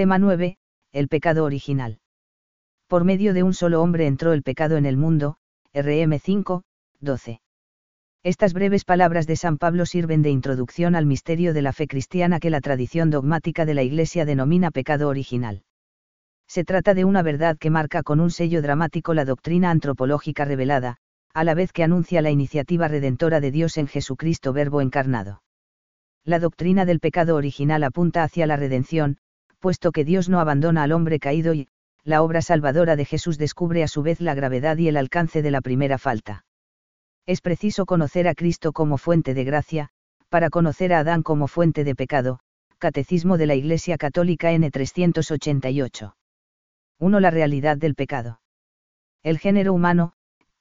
Tema 9. El pecado original. Por medio de un solo hombre entró el pecado en el mundo, RM 5, 12. Estas breves palabras de San Pablo sirven de introducción al misterio de la fe cristiana que la tradición dogmática de la Iglesia denomina pecado original. Se trata de una verdad que marca con un sello dramático la doctrina antropológica revelada, a la vez que anuncia la iniciativa redentora de Dios en Jesucristo Verbo encarnado. La doctrina del pecado original apunta hacia la redención, puesto que Dios no abandona al hombre caído y, la obra salvadora de Jesús descubre a su vez la gravedad y el alcance de la primera falta. Es preciso conocer a Cristo como fuente de gracia, para conocer a Adán como fuente de pecado. Catecismo de la Iglesia Católica N 388. 1. La realidad del pecado. El género humano,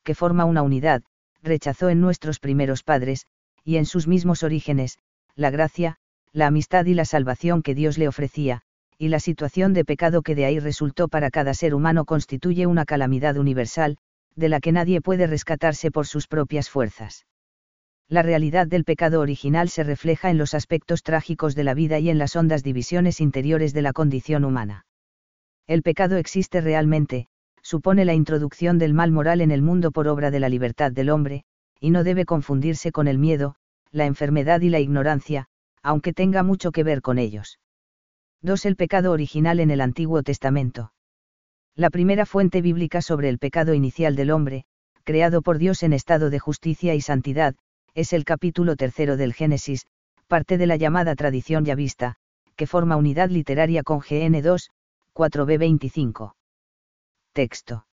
que forma una unidad, rechazó en nuestros primeros padres, y en sus mismos orígenes, la gracia, la amistad y la salvación que Dios le ofrecía, y la situación de pecado que de ahí resultó para cada ser humano constituye una calamidad universal, de la que nadie puede rescatarse por sus propias fuerzas. La realidad del pecado original se refleja en los aspectos trágicos de la vida y en las hondas divisiones interiores de la condición humana. El pecado existe realmente, supone la introducción del mal moral en el mundo por obra de la libertad del hombre, y no debe confundirse con el miedo, la enfermedad y la ignorancia, aunque tenga mucho que ver con ellos. 2. El pecado original en el Antiguo Testamento. La primera fuente bíblica sobre el pecado inicial del hombre, creado por Dios en estado de justicia y santidad, es el capítulo tercero del Génesis, parte de la llamada tradición yavista, que forma unidad literaria con GN 2, 4b25. Texto.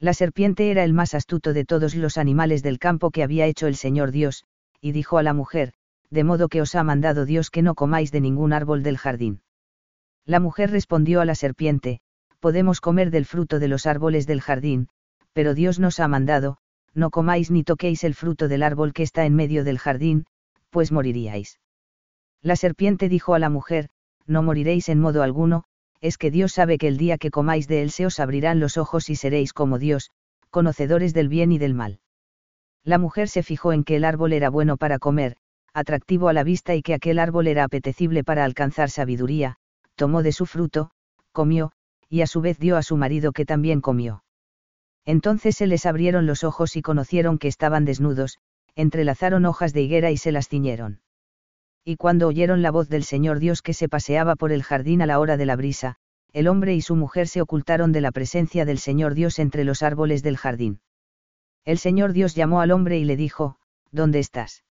La serpiente era el más astuto de todos los animales del campo que había hecho el Señor Dios, y dijo a la mujer, de modo que os ha mandado Dios que no comáis de ningún árbol del jardín. La mujer respondió a la serpiente, podemos comer del fruto de los árboles del jardín, pero Dios nos ha mandado, no comáis ni toquéis el fruto del árbol que está en medio del jardín, pues moriríais. La serpiente dijo a la mujer, no moriréis en modo alguno, es que Dios sabe que el día que comáis de él se os abrirán los ojos y seréis como Dios, conocedores del bien y del mal. La mujer se fijó en que el árbol era bueno para comer, atractivo a la vista y que aquel árbol era apetecible para alcanzar sabiduría, tomó de su fruto, comió, y a su vez dio a su marido que también comió. Entonces se les abrieron los ojos y conocieron que estaban desnudos, entrelazaron hojas de higuera y se las ciñeron y cuando oyeron la voz del Señor Dios que se paseaba por el jardín a la hora de la brisa, el hombre y su mujer se ocultaron de la presencia del Señor Dios entre los árboles del jardín. El Señor Dios llamó al hombre y le dijo, ¿Dónde estás?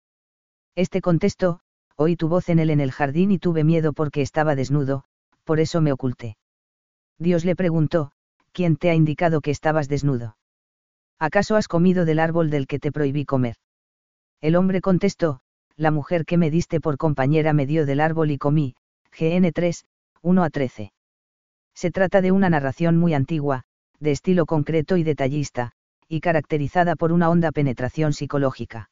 Este contestó, oí tu voz en él en el jardín y tuve miedo porque estaba desnudo, por eso me oculté. Dios le preguntó, ¿quién te ha indicado que estabas desnudo? ¿Acaso has comido del árbol del que te prohibí comer? El hombre contestó, la mujer que me diste por compañera me dio del árbol y comí, GN 3, 1 a 13. Se trata de una narración muy antigua, de estilo concreto y detallista, y caracterizada por una honda penetración psicológica.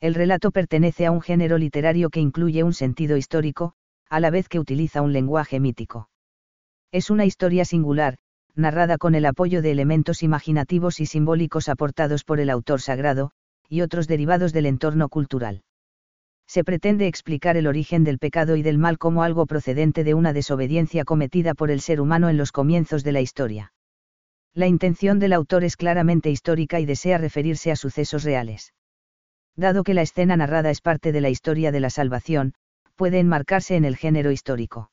El relato pertenece a un género literario que incluye un sentido histórico, a la vez que utiliza un lenguaje mítico. Es una historia singular, narrada con el apoyo de elementos imaginativos y simbólicos aportados por el autor sagrado, y otros derivados del entorno cultural se pretende explicar el origen del pecado y del mal como algo procedente de una desobediencia cometida por el ser humano en los comienzos de la historia. La intención del autor es claramente histórica y desea referirse a sucesos reales. Dado que la escena narrada es parte de la historia de la salvación, puede enmarcarse en el género histórico.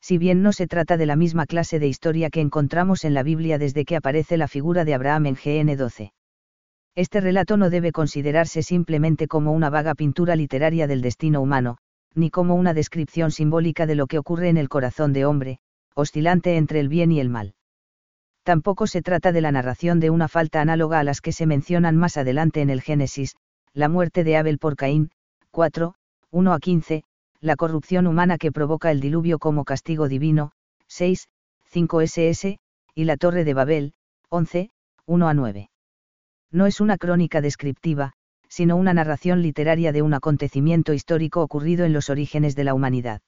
Si bien no se trata de la misma clase de historia que encontramos en la Biblia desde que aparece la figura de Abraham en GN 12. Este relato no debe considerarse simplemente como una vaga pintura literaria del destino humano, ni como una descripción simbólica de lo que ocurre en el corazón de hombre, oscilante entre el bien y el mal. Tampoco se trata de la narración de una falta análoga a las que se mencionan más adelante en el Génesis, la muerte de Abel por Caín, 4, 1 a 15, la corrupción humana que provoca el diluvio como castigo divino, 6, 5 ss, y la torre de Babel, 11, 1 a 9 no es una crónica descriptiva, sino una narración literaria de un acontecimiento histórico ocurrido en los orígenes de la humanidad.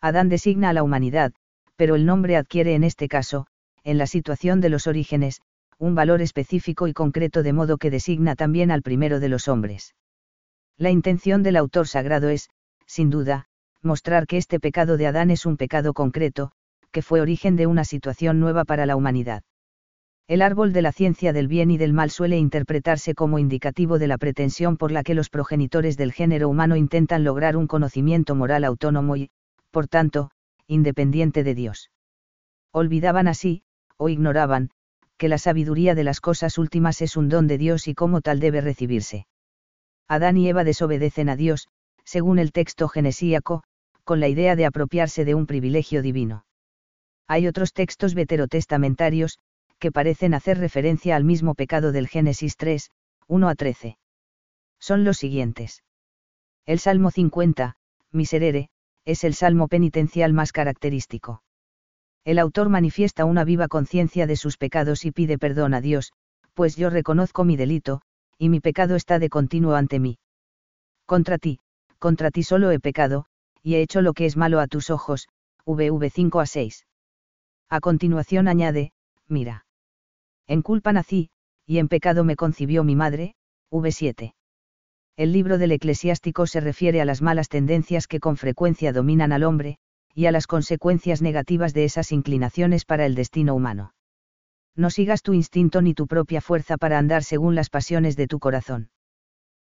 Adán designa a la humanidad, pero el nombre adquiere en este caso, en la situación de los orígenes, un valor específico y concreto de modo que designa también al primero de los hombres. La intención del autor sagrado es, sin duda, mostrar que este pecado de Adán es un pecado concreto, que fue origen de una situación nueva para la humanidad. El árbol de la ciencia del bien y del mal suele interpretarse como indicativo de la pretensión por la que los progenitores del género humano intentan lograr un conocimiento moral autónomo y, por tanto, independiente de Dios. Olvidaban así, o ignoraban, que la sabiduría de las cosas últimas es un don de Dios y como tal debe recibirse. Adán y Eva desobedecen a Dios, según el texto genesíaco, con la idea de apropiarse de un privilegio divino. Hay otros textos veterotestamentarios, que parecen hacer referencia al mismo pecado del Génesis 3, 1 a 13. Son los siguientes. El Salmo 50, Miserere, es el salmo penitencial más característico. El autor manifiesta una viva conciencia de sus pecados y pide perdón a Dios, pues yo reconozco mi delito, y mi pecado está de continuo ante mí. Contra ti, contra ti solo he pecado, y he hecho lo que es malo a tus ojos, VV 5 a 6. A continuación añade, mira. En culpa nací, y en pecado me concibió mi madre, V7. El libro del eclesiástico se refiere a las malas tendencias que con frecuencia dominan al hombre, y a las consecuencias negativas de esas inclinaciones para el destino humano. No sigas tu instinto ni tu propia fuerza para andar según las pasiones de tu corazón.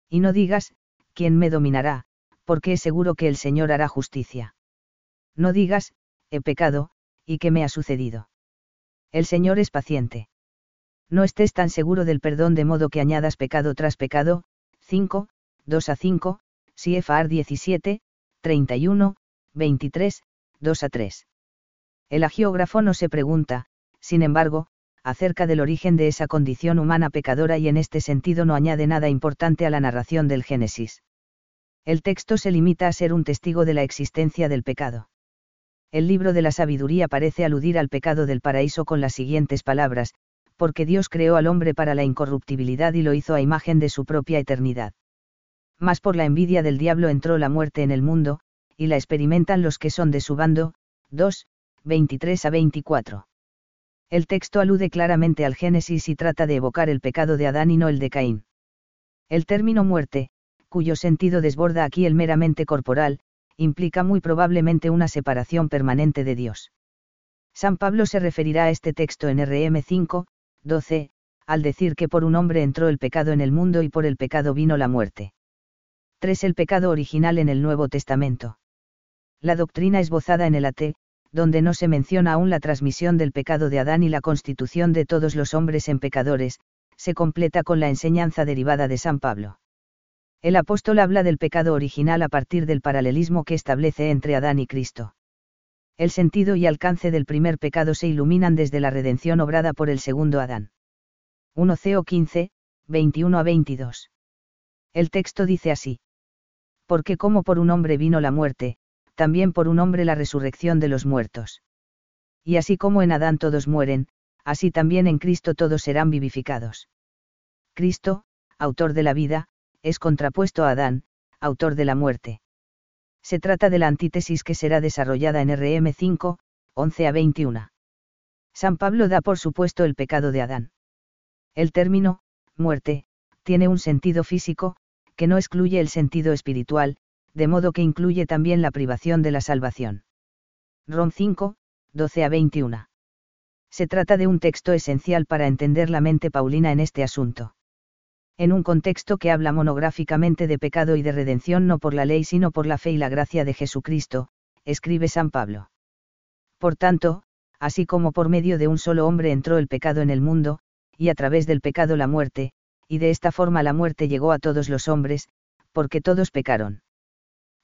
Y no digas, ¿quién me dominará? Porque es seguro que el Señor hará justicia. No digas, he pecado, ¿y qué me ha sucedido? El Señor es paciente no estés tan seguro del perdón de modo que añadas pecado tras pecado, 5, 2 a 5, CFR 17, 31, 23, 2 a 3. El agiógrafo no se pregunta, sin embargo, acerca del origen de esa condición humana pecadora y en este sentido no añade nada importante a la narración del Génesis. El texto se limita a ser un testigo de la existencia del pecado. El libro de la sabiduría parece aludir al pecado del paraíso con las siguientes palabras, porque Dios creó al hombre para la incorruptibilidad y lo hizo a imagen de su propia eternidad. Mas por la envidia del diablo entró la muerte en el mundo, y la experimentan los que son de su bando. 2, 23 a 24. El texto alude claramente al Génesis y trata de evocar el pecado de Adán y no el de Caín. El término muerte, cuyo sentido desborda aquí el meramente corporal, implica muy probablemente una separación permanente de Dios. San Pablo se referirá a este texto en RM 5, 12, al decir que por un hombre entró el pecado en el mundo y por el pecado vino la muerte. 3. El pecado original en el Nuevo Testamento. La doctrina esbozada en el AT, donde no se menciona aún la transmisión del pecado de Adán y la constitución de todos los hombres en pecadores, se completa con la enseñanza derivada de San Pablo. El apóstol habla del pecado original a partir del paralelismo que establece entre Adán y Cristo el sentido y alcance del primer pecado se iluminan desde la redención obrada por el segundo Adán. 1 Co 15, 21 a 22. El texto dice así. Porque como por un hombre vino la muerte, también por un hombre la resurrección de los muertos. Y así como en Adán todos mueren, así también en Cristo todos serán vivificados. Cristo, autor de la vida, es contrapuesto a Adán, autor de la muerte se trata de la antítesis que será desarrollada en RM 5, 11 a 21. San Pablo da por supuesto el pecado de Adán. El término, muerte, tiene un sentido físico, que no excluye el sentido espiritual, de modo que incluye también la privación de la salvación. Rom 5, 12 a 21. Se trata de un texto esencial para entender la mente paulina en este asunto en un contexto que habla monográficamente de pecado y de redención no por la ley sino por la fe y la gracia de Jesucristo, escribe San Pablo. Por tanto, así como por medio de un solo hombre entró el pecado en el mundo, y a través del pecado la muerte, y de esta forma la muerte llegó a todos los hombres, porque todos pecaron.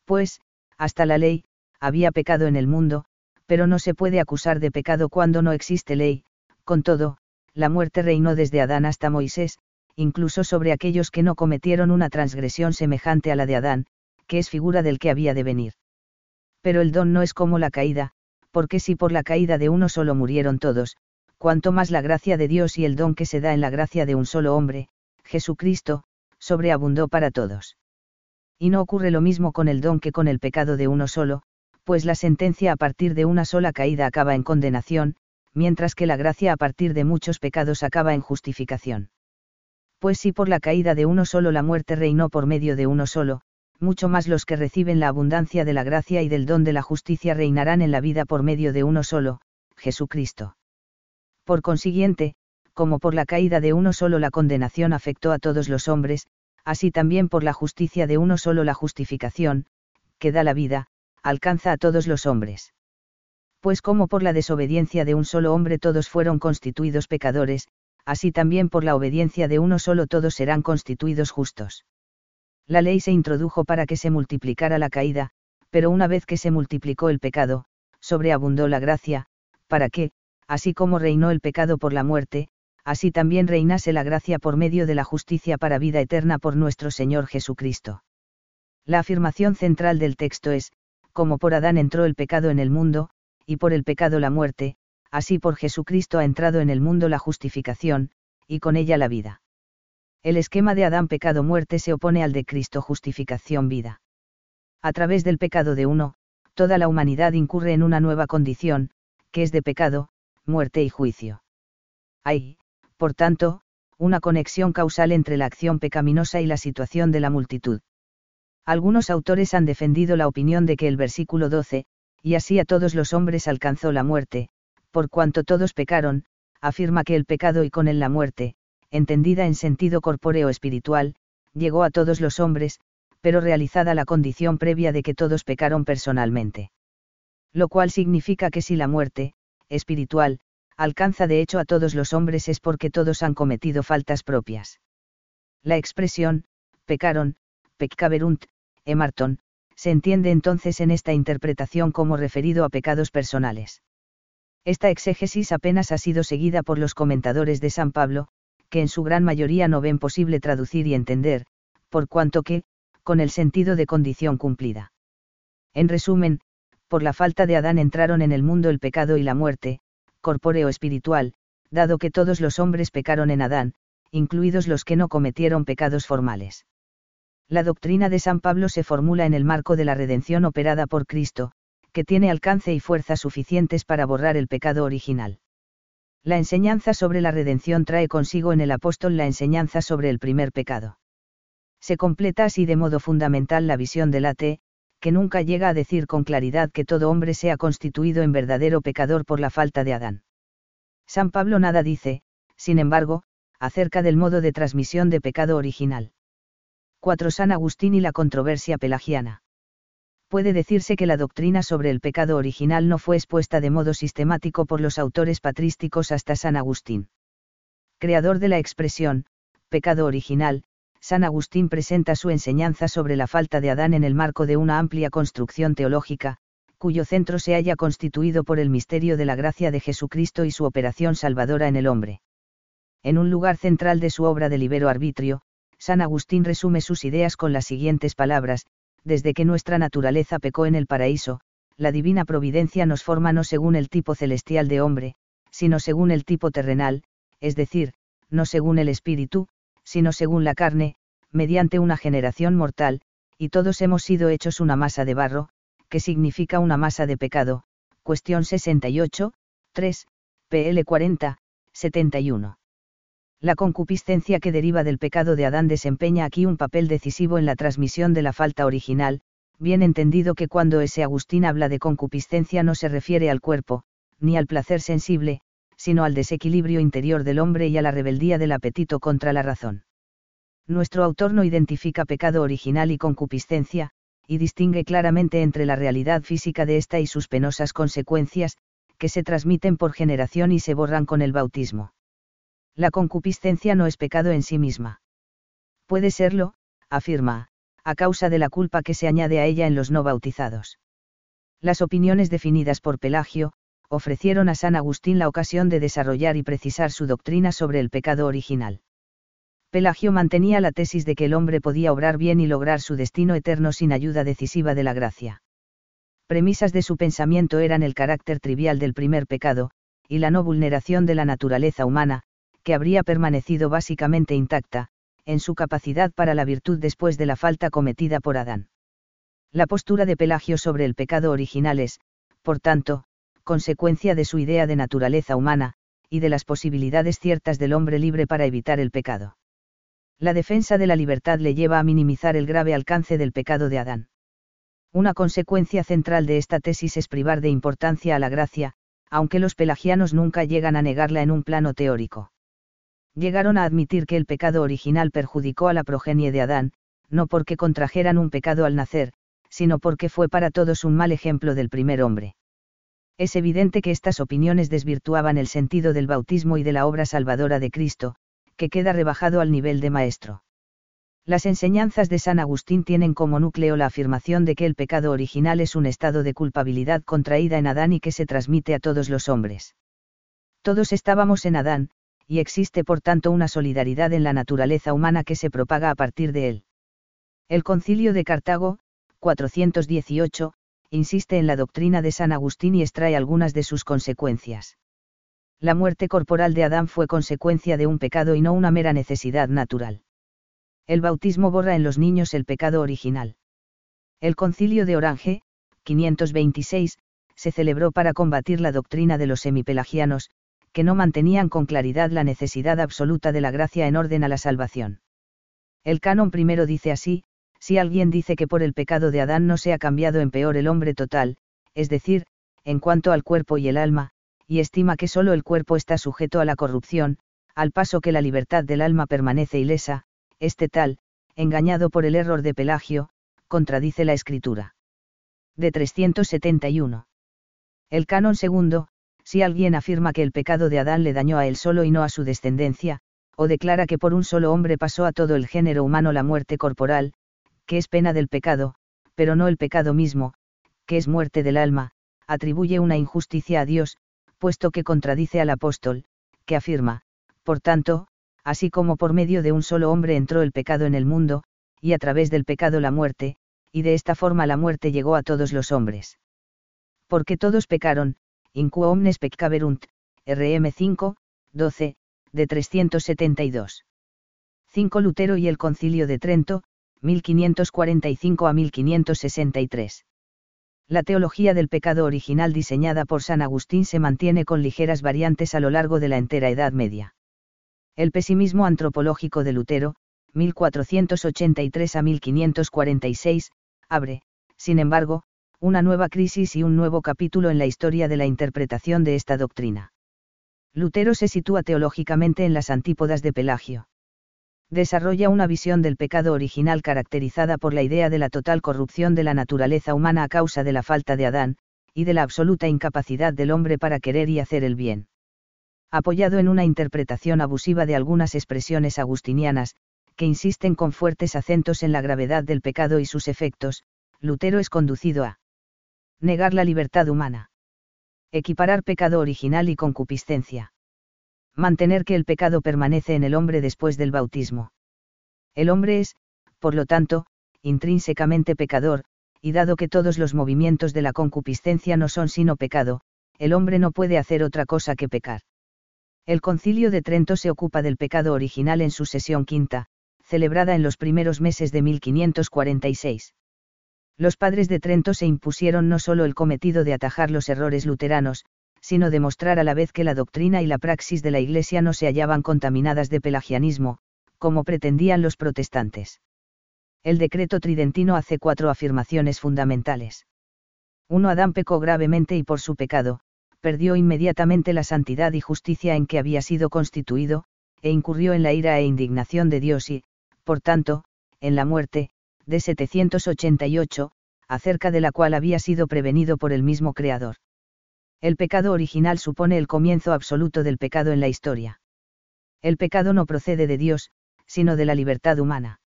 Pues, hasta la ley, había pecado en el mundo, pero no se puede acusar de pecado cuando no existe ley, con todo, la muerte reinó desde Adán hasta Moisés, incluso sobre aquellos que no cometieron una transgresión semejante a la de Adán, que es figura del que había de venir. Pero el don no es como la caída, porque si por la caída de uno solo murieron todos, cuanto más la gracia de Dios y el don que se da en la gracia de un solo hombre, Jesucristo, sobreabundó para todos. Y no ocurre lo mismo con el don que con el pecado de uno solo, pues la sentencia a partir de una sola caída acaba en condenación, mientras que la gracia a partir de muchos pecados acaba en justificación pues si por la caída de uno solo la muerte reinó por medio de uno solo, mucho más los que reciben la abundancia de la gracia y del don de la justicia reinarán en la vida por medio de uno solo, Jesucristo. Por consiguiente, como por la caída de uno solo la condenación afectó a todos los hombres, así también por la justicia de uno solo la justificación, que da la vida, alcanza a todos los hombres. Pues como por la desobediencia de un solo hombre todos fueron constituidos pecadores, así también por la obediencia de uno solo todos serán constituidos justos. La ley se introdujo para que se multiplicara la caída, pero una vez que se multiplicó el pecado, sobreabundó la gracia, para que, así como reinó el pecado por la muerte, así también reinase la gracia por medio de la justicia para vida eterna por nuestro Señor Jesucristo. La afirmación central del texto es, como por Adán entró el pecado en el mundo, y por el pecado la muerte, así por Jesucristo ha entrado en el mundo la justificación, y con ella la vida. El esquema de Adán pecado-muerte se opone al de Cristo justificación-vida. A través del pecado de uno, toda la humanidad incurre en una nueva condición, que es de pecado, muerte y juicio. Hay, por tanto, una conexión causal entre la acción pecaminosa y la situación de la multitud. Algunos autores han defendido la opinión de que el versículo 12, y así a todos los hombres alcanzó la muerte, por cuanto todos pecaron, afirma que el pecado y con él la muerte, entendida en sentido corpóreo espiritual, llegó a todos los hombres, pero realizada la condición previa de que todos pecaron personalmente. Lo cual significa que si la muerte, espiritual, alcanza de hecho a todos los hombres es porque todos han cometido faltas propias. La expresión, pecaron, peccaverunt, emarton, se entiende entonces en esta interpretación como referido a pecados personales. Esta exégesis apenas ha sido seguida por los comentadores de San Pablo, que en su gran mayoría no ven posible traducir y entender, por cuanto que, con el sentido de condición cumplida. En resumen, por la falta de Adán entraron en el mundo el pecado y la muerte, corpóreo espiritual, dado que todos los hombres pecaron en Adán, incluidos los que no cometieron pecados formales. La doctrina de San Pablo se formula en el marco de la redención operada por Cristo, que tiene alcance y fuerza suficientes para borrar el pecado original. La enseñanza sobre la redención trae consigo en el apóstol la enseñanza sobre el primer pecado. Se completa así de modo fundamental la visión del ateo, que nunca llega a decir con claridad que todo hombre sea constituido en verdadero pecador por la falta de Adán. San Pablo nada dice, sin embargo, acerca del modo de transmisión de pecado original. 4. San Agustín y la controversia pelagiana puede decirse que la doctrina sobre el pecado original no fue expuesta de modo sistemático por los autores patrísticos hasta San Agustín. Creador de la expresión, pecado original, San Agustín presenta su enseñanza sobre la falta de Adán en el marco de una amplia construcción teológica, cuyo centro se haya constituido por el misterio de la gracia de Jesucristo y su operación salvadora en el hombre. En un lugar central de su obra de libero arbitrio, San Agustín resume sus ideas con las siguientes palabras, desde que nuestra naturaleza pecó en el paraíso, la divina providencia nos forma no según el tipo celestial de hombre, sino según el tipo terrenal, es decir, no según el espíritu, sino según la carne, mediante una generación mortal, y todos hemos sido hechos una masa de barro, que significa una masa de pecado. Cuestión 68, 3, PL 40, 71. La concupiscencia que deriva del pecado de Adán desempeña aquí un papel decisivo en la transmisión de la falta original, bien entendido que cuando ese Agustín habla de concupiscencia no se refiere al cuerpo, ni al placer sensible, sino al desequilibrio interior del hombre y a la rebeldía del apetito contra la razón. Nuestro autor no identifica pecado original y concupiscencia, y distingue claramente entre la realidad física de esta y sus penosas consecuencias, que se transmiten por generación y se borran con el bautismo la concupiscencia no es pecado en sí misma. Puede serlo, afirma, a causa de la culpa que se añade a ella en los no bautizados. Las opiniones definidas por Pelagio, ofrecieron a San Agustín la ocasión de desarrollar y precisar su doctrina sobre el pecado original. Pelagio mantenía la tesis de que el hombre podía obrar bien y lograr su destino eterno sin ayuda decisiva de la gracia. Premisas de su pensamiento eran el carácter trivial del primer pecado, y la no vulneración de la naturaleza humana, que habría permanecido básicamente intacta, en su capacidad para la virtud después de la falta cometida por Adán. La postura de Pelagio sobre el pecado original es, por tanto, consecuencia de su idea de naturaleza humana, y de las posibilidades ciertas del hombre libre para evitar el pecado. La defensa de la libertad le lleva a minimizar el grave alcance del pecado de Adán. Una consecuencia central de esta tesis es privar de importancia a la gracia, aunque los pelagianos nunca llegan a negarla en un plano teórico. Llegaron a admitir que el pecado original perjudicó a la progenie de Adán, no porque contrajeran un pecado al nacer, sino porque fue para todos un mal ejemplo del primer hombre. Es evidente que estas opiniones desvirtuaban el sentido del bautismo y de la obra salvadora de Cristo, que queda rebajado al nivel de maestro. Las enseñanzas de San Agustín tienen como núcleo la afirmación de que el pecado original es un estado de culpabilidad contraída en Adán y que se transmite a todos los hombres. Todos estábamos en Adán, y existe por tanto una solidaridad en la naturaleza humana que se propaga a partir de él. El concilio de Cartago, 418, insiste en la doctrina de San Agustín y extrae algunas de sus consecuencias la muerte corporal de Adán fue consecuencia de un pecado y no una mera necesidad natural. El bautismo borra en los niños el pecado original. El concilio de Orange, 526, se celebró para combatir la doctrina de los semipelagianos, que no mantenían con claridad la necesidad absoluta de la gracia en orden a la salvación. El canon primero dice así, si alguien dice que por el pecado de Adán no se ha cambiado en peor el hombre total, es decir, en cuanto al cuerpo y el alma, y estima que solo el cuerpo está sujeto a la corrupción, al paso que la libertad del alma permanece ilesa, este tal, engañado por el error de Pelagio, contradice la escritura. De 371. El canon segundo, si alguien afirma que el pecado de Adán le dañó a él solo y no a su descendencia, o declara que por un solo hombre pasó a todo el género humano la muerte corporal, que es pena del pecado, pero no el pecado mismo, que es muerte del alma, atribuye una injusticia a Dios, puesto que contradice al apóstol, que afirma, por tanto, así como por medio de un solo hombre entró el pecado en el mundo, y a través del pecado la muerte, y de esta forma la muerte llegó a todos los hombres. Porque todos pecaron, inquo omnes peccaverunt, RM 5, 12, de 372. 5 Lutero y el Concilio de Trento, 1545 a 1563. La teología del pecado original diseñada por San Agustín se mantiene con ligeras variantes a lo largo de la entera Edad Media. El pesimismo antropológico de Lutero, 1483 a 1546, abre, sin embargo, una nueva crisis y un nuevo capítulo en la historia de la interpretación de esta doctrina. Lutero se sitúa teológicamente en las antípodas de Pelagio desarrolla una visión del pecado original caracterizada por la idea de la total corrupción de la naturaleza humana a causa de la falta de Adán, y de la absoluta incapacidad del hombre para querer y hacer el bien. Apoyado en una interpretación abusiva de algunas expresiones agustinianas, que insisten con fuertes acentos en la gravedad del pecado y sus efectos, Lutero es conducido a negar la libertad humana. Equiparar pecado original y concupiscencia mantener que el pecado permanece en el hombre después del bautismo. El hombre es, por lo tanto, intrínsecamente pecador, y dado que todos los movimientos de la concupiscencia no son sino pecado, el hombre no puede hacer otra cosa que pecar. El concilio de Trento se ocupa del pecado original en su sesión quinta, celebrada en los primeros meses de 1546. Los padres de Trento se impusieron no solo el cometido de atajar los errores luteranos, sino demostrar a la vez que la doctrina y la praxis de la Iglesia no se hallaban contaminadas de pelagianismo, como pretendían los protestantes. El decreto tridentino hace cuatro afirmaciones fundamentales. 1. Adán pecó gravemente y por su pecado, perdió inmediatamente la santidad y justicia en que había sido constituido, e incurrió en la ira e indignación de Dios y, por tanto, en la muerte, de 788, acerca de la cual había sido prevenido por el mismo Creador. El pecado original supone el comienzo absoluto del pecado en la historia. El pecado no procede de Dios, sino de la libertad humana.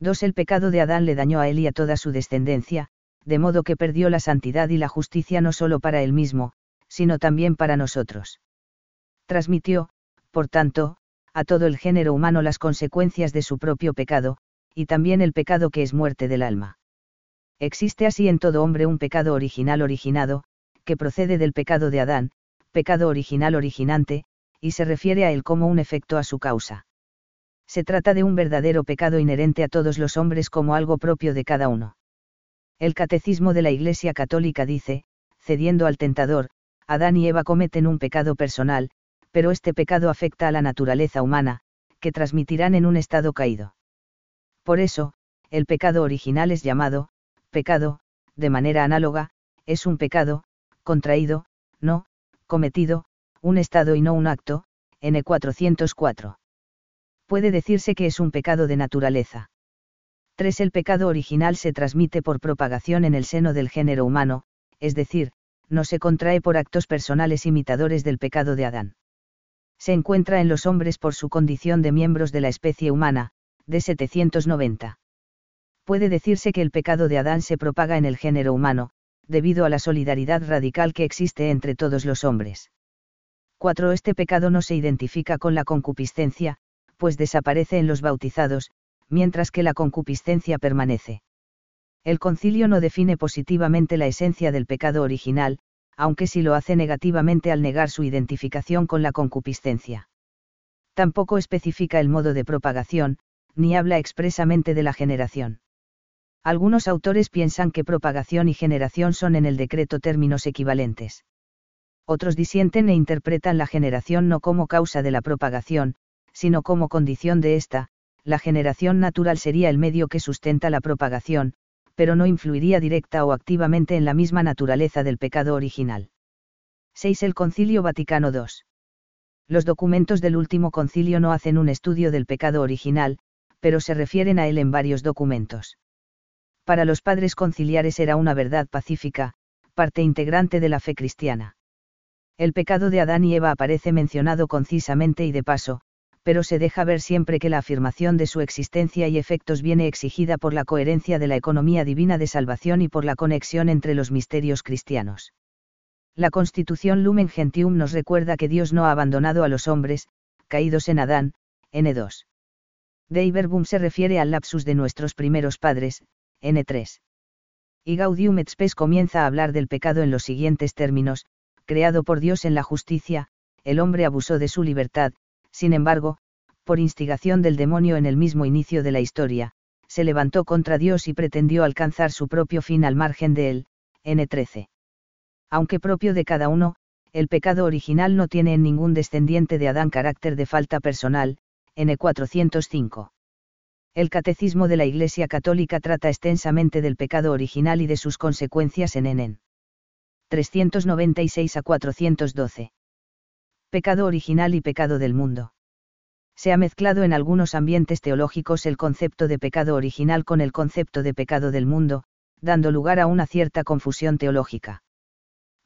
2. El pecado de Adán le dañó a él y a toda su descendencia, de modo que perdió la santidad y la justicia no solo para él mismo, sino también para nosotros. Transmitió, por tanto, a todo el género humano las consecuencias de su propio pecado, y también el pecado que es muerte del alma. Existe así en todo hombre un pecado original originado, que procede del pecado de Adán, pecado original originante, y se refiere a él como un efecto a su causa. Se trata de un verdadero pecado inherente a todos los hombres como algo propio de cada uno. El catecismo de la Iglesia Católica dice, cediendo al tentador, Adán y Eva cometen un pecado personal, pero este pecado afecta a la naturaleza humana, que transmitirán en un estado caído. Por eso, el pecado original es llamado, pecado, de manera análoga, es un pecado, contraído, no, cometido, un estado y no un acto, N404. Puede decirse que es un pecado de naturaleza. 3. El pecado original se transmite por propagación en el seno del género humano, es decir, no se contrae por actos personales imitadores del pecado de Adán. Se encuentra en los hombres por su condición de miembros de la especie humana, de 790 puede decirse que el pecado de Adán se propaga en el género humano, debido a la solidaridad radical que existe entre todos los hombres. 4. Este pecado no se identifica con la concupiscencia, pues desaparece en los bautizados, mientras que la concupiscencia permanece. El concilio no define positivamente la esencia del pecado original, aunque sí lo hace negativamente al negar su identificación con la concupiscencia. Tampoco especifica el modo de propagación, ni habla expresamente de la generación. Algunos autores piensan que propagación y generación son en el decreto términos equivalentes. Otros disienten e interpretan la generación no como causa de la propagación, sino como condición de esta, la generación natural sería el medio que sustenta la propagación, pero no influiría directa o activamente en la misma naturaleza del pecado original. 6. El Concilio Vaticano II. Los documentos del último concilio no hacen un estudio del pecado original, pero se refieren a él en varios documentos para los padres conciliares era una verdad pacífica, parte integrante de la fe cristiana. El pecado de Adán y Eva aparece mencionado concisamente y de paso, pero se deja ver siempre que la afirmación de su existencia y efectos viene exigida por la coherencia de la economía divina de salvación y por la conexión entre los misterios cristianos. La Constitución Lumen Gentium nos recuerda que Dios no ha abandonado a los hombres, caídos en Adán, N2. De se refiere al lapsus de nuestros primeros padres, N3. Y Gaudium et Spes comienza a hablar del pecado en los siguientes términos, creado por Dios en la justicia, el hombre abusó de su libertad, sin embargo, por instigación del demonio en el mismo inicio de la historia, se levantó contra Dios y pretendió alcanzar su propio fin al margen de él, N13. Aunque propio de cada uno, el pecado original no tiene en ningún descendiente de Adán carácter de falta personal, N405. El Catecismo de la Iglesia Católica trata extensamente del pecado original y de sus consecuencias en Enen. 396 a 412. Pecado original y pecado del mundo. Se ha mezclado en algunos ambientes teológicos el concepto de pecado original con el concepto de pecado del mundo, dando lugar a una cierta confusión teológica.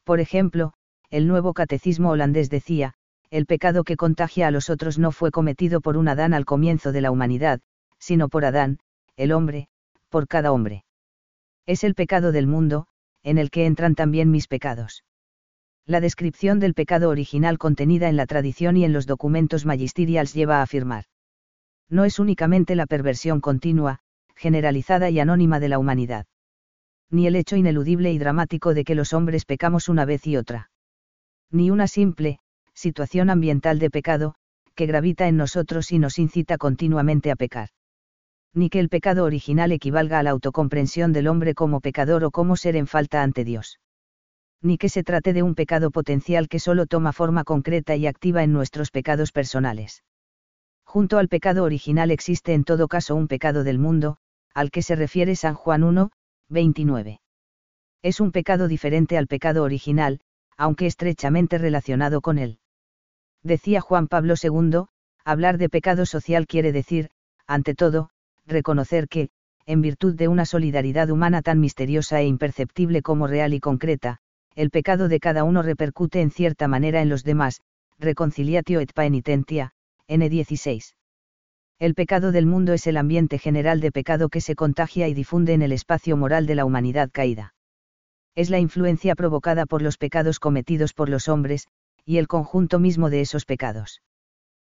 Por ejemplo, el nuevo catecismo holandés decía, el pecado que contagia a los otros no fue cometido por un Adán al comienzo de la humanidad, sino por Adán, el hombre, por cada hombre. Es el pecado del mundo, en el que entran también mis pecados. La descripción del pecado original contenida en la tradición y en los documentos magisterials lleva a afirmar. No es únicamente la perversión continua, generalizada y anónima de la humanidad. Ni el hecho ineludible y dramático de que los hombres pecamos una vez y otra. Ni una simple, situación ambiental de pecado, que gravita en nosotros y nos incita continuamente a pecar ni que el pecado original equivalga a la autocomprensión del hombre como pecador o como ser en falta ante Dios. Ni que se trate de un pecado potencial que solo toma forma concreta y activa en nuestros pecados personales. Junto al pecado original existe en todo caso un pecado del mundo, al que se refiere San Juan 1, 29. Es un pecado diferente al pecado original, aunque estrechamente relacionado con él. Decía Juan Pablo II, hablar de pecado social quiere decir, ante todo, reconocer que, en virtud de una solidaridad humana tan misteriosa e imperceptible como real y concreta, el pecado de cada uno repercute en cierta manera en los demás, reconciliatio et paenitentia, N16. El pecado del mundo es el ambiente general de pecado que se contagia y difunde en el espacio moral de la humanidad caída. Es la influencia provocada por los pecados cometidos por los hombres, y el conjunto mismo de esos pecados.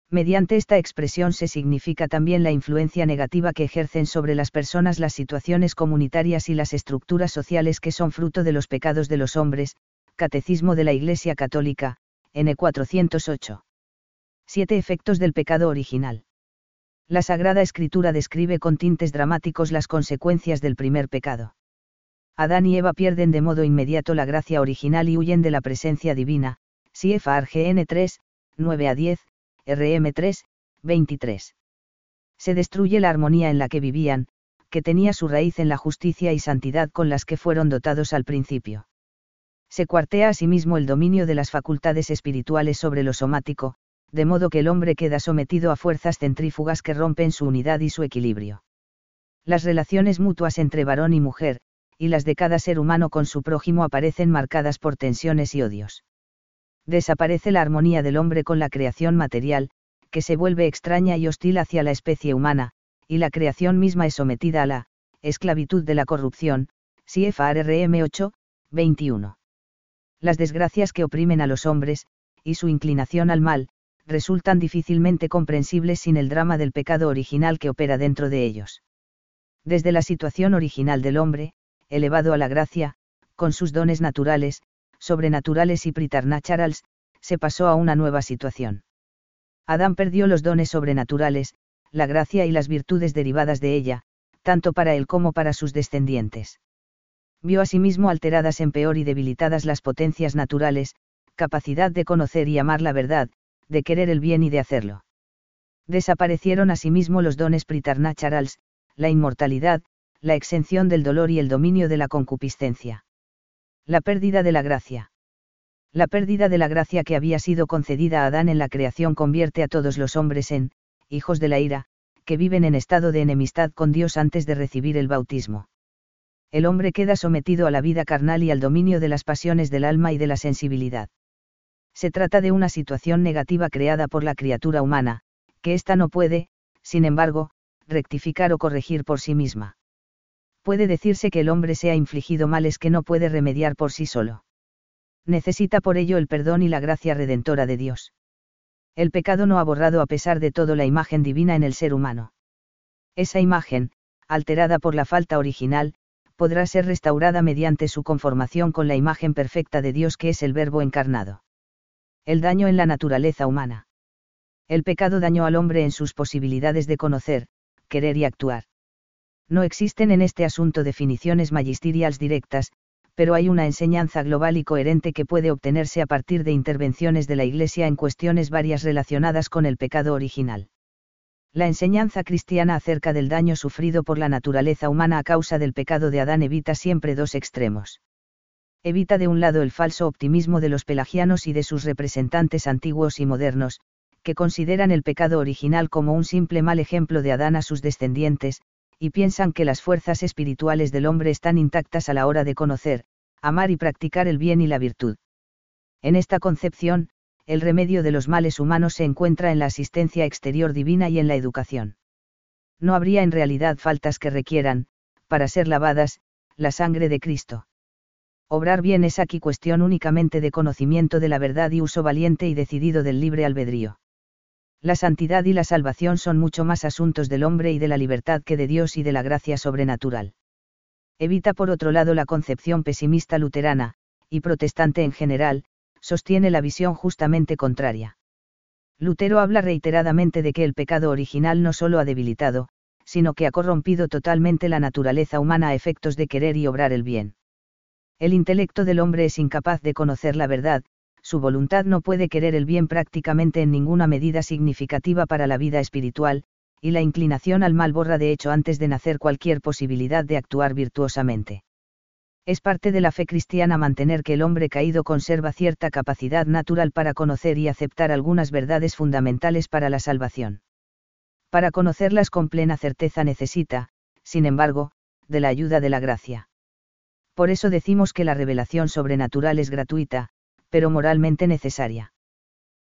Mediante esta expresión se significa también la influencia negativa que ejercen sobre las personas las situaciones comunitarias y las estructuras sociales que son fruto de los pecados de los hombres, Catecismo de la Iglesia Católica, N 408. 7 efectos del pecado original. La Sagrada Escritura describe con tintes dramáticos las consecuencias del primer pecado. Adán y Eva pierden de modo inmediato la gracia original y huyen de la presencia divina, CFRGN 3, 9 a 10, RM3, 23. Se destruye la armonía en la que vivían, que tenía su raíz en la justicia y santidad con las que fueron dotados al principio. Se cuartea asimismo el dominio de las facultades espirituales sobre lo somático, de modo que el hombre queda sometido a fuerzas centrífugas que rompen su unidad y su equilibrio. Las relaciones mutuas entre varón y mujer, y las de cada ser humano con su prójimo aparecen marcadas por tensiones y odios. Desaparece la armonía del hombre con la creación material, que se vuelve extraña y hostil hacia la especie humana, y la creación misma es sometida a la esclavitud de la corrupción, CFRM 8, 21. Las desgracias que oprimen a los hombres, y su inclinación al mal, resultan difícilmente comprensibles sin el drama del pecado original que opera dentro de ellos. Desde la situación original del hombre, elevado a la gracia, con sus dones naturales, sobrenaturales y pritarnacharals, se pasó a una nueva situación. Adán perdió los dones sobrenaturales, la gracia y las virtudes derivadas de ella, tanto para él como para sus descendientes. Vio asimismo alteradas en peor y debilitadas las potencias naturales, capacidad de conocer y amar la verdad, de querer el bien y de hacerlo. Desaparecieron asimismo los dones pritarnacharals, la inmortalidad, la exención del dolor y el dominio de la concupiscencia. La pérdida de la gracia. La pérdida de la gracia que había sido concedida a Adán en la creación convierte a todos los hombres en, hijos de la ira, que viven en estado de enemistad con Dios antes de recibir el bautismo. El hombre queda sometido a la vida carnal y al dominio de las pasiones del alma y de la sensibilidad. Se trata de una situación negativa creada por la criatura humana, que ésta no puede, sin embargo, rectificar o corregir por sí misma. Puede decirse que el hombre se ha infligido males que no puede remediar por sí solo. Necesita por ello el perdón y la gracia redentora de Dios. El pecado no ha borrado a pesar de todo la imagen divina en el ser humano. Esa imagen, alterada por la falta original, podrá ser restaurada mediante su conformación con la imagen perfecta de Dios que es el Verbo encarnado. El daño en la naturaleza humana. El pecado dañó al hombre en sus posibilidades de conocer, querer y actuar. No existen en este asunto definiciones magisteriales directas, pero hay una enseñanza global y coherente que puede obtenerse a partir de intervenciones de la Iglesia en cuestiones varias relacionadas con el pecado original. La enseñanza cristiana acerca del daño sufrido por la naturaleza humana a causa del pecado de Adán evita siempre dos extremos. Evita de un lado el falso optimismo de los pelagianos y de sus representantes antiguos y modernos, que consideran el pecado original como un simple mal ejemplo de Adán a sus descendientes, y piensan que las fuerzas espirituales del hombre están intactas a la hora de conocer, amar y practicar el bien y la virtud. En esta concepción, el remedio de los males humanos se encuentra en la asistencia exterior divina y en la educación. No habría en realidad faltas que requieran, para ser lavadas, la sangre de Cristo. Obrar bien es aquí cuestión únicamente de conocimiento de la verdad y uso valiente y decidido del libre albedrío. La santidad y la salvación son mucho más asuntos del hombre y de la libertad que de Dios y de la gracia sobrenatural. Evita por otro lado la concepción pesimista luterana, y protestante en general, sostiene la visión justamente contraria. Lutero habla reiteradamente de que el pecado original no solo ha debilitado, sino que ha corrompido totalmente la naturaleza humana a efectos de querer y obrar el bien. El intelecto del hombre es incapaz de conocer la verdad, su voluntad no puede querer el bien prácticamente en ninguna medida significativa para la vida espiritual, y la inclinación al mal borra de hecho antes de nacer cualquier posibilidad de actuar virtuosamente. Es parte de la fe cristiana mantener que el hombre caído conserva cierta capacidad natural para conocer y aceptar algunas verdades fundamentales para la salvación. Para conocerlas con plena certeza necesita, sin embargo, de la ayuda de la gracia. Por eso decimos que la revelación sobrenatural es gratuita, pero moralmente necesaria.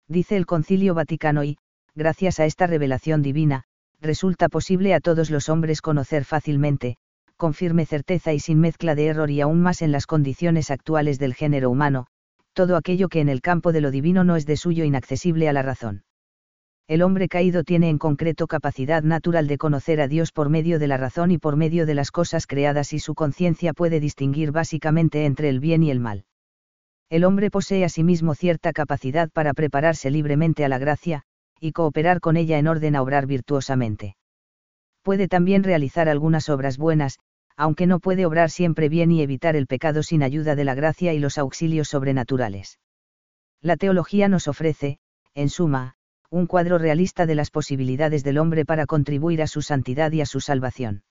Dice el Concilio Vaticano y, gracias a esta revelación divina, resulta posible a todos los hombres conocer fácilmente, con firme certeza y sin mezcla de error y aún más en las condiciones actuales del género humano, todo aquello que en el campo de lo divino no es de suyo inaccesible a la razón. El hombre caído tiene en concreto capacidad natural de conocer a Dios por medio de la razón y por medio de las cosas creadas y su conciencia puede distinguir básicamente entre el bien y el mal el hombre posee asimismo cierta capacidad para prepararse libremente a la gracia, y cooperar con ella en orden a obrar virtuosamente. Puede también realizar algunas obras buenas, aunque no puede obrar siempre bien y evitar el pecado sin ayuda de la gracia y los auxilios sobrenaturales. La teología nos ofrece, en suma, un cuadro realista de las posibilidades del hombre para contribuir a su santidad y a su salvación.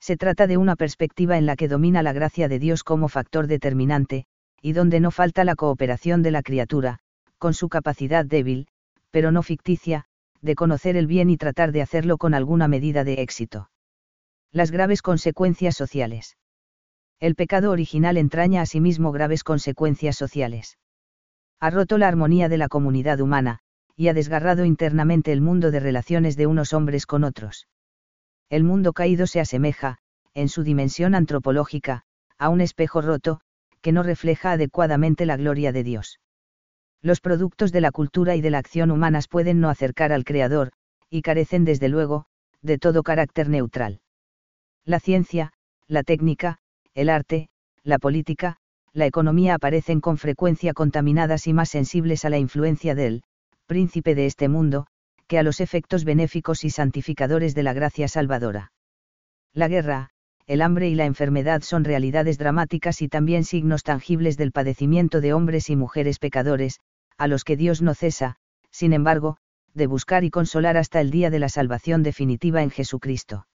Se trata de una perspectiva en la que domina la gracia de Dios como factor determinante, y donde no falta la cooperación de la criatura, con su capacidad débil, pero no ficticia, de conocer el bien y tratar de hacerlo con alguna medida de éxito. Las graves consecuencias sociales. El pecado original entraña asimismo graves consecuencias sociales. Ha roto la armonía de la comunidad humana, y ha desgarrado internamente el mundo de relaciones de unos hombres con otros. El mundo caído se asemeja, en su dimensión antropológica, a un espejo roto, que no refleja adecuadamente la gloria de Dios. Los productos de la cultura y de la acción humanas pueden no acercar al Creador, y carecen desde luego, de todo carácter neutral. La ciencia, la técnica, el arte, la política, la economía aparecen con frecuencia contaminadas y más sensibles a la influencia del, príncipe de este mundo, que a los efectos benéficos y santificadores de la gracia salvadora. La guerra, el hambre y la enfermedad son realidades dramáticas y también signos tangibles del padecimiento de hombres y mujeres pecadores, a los que Dios no cesa, sin embargo, de buscar y consolar hasta el día de la salvación definitiva en Jesucristo.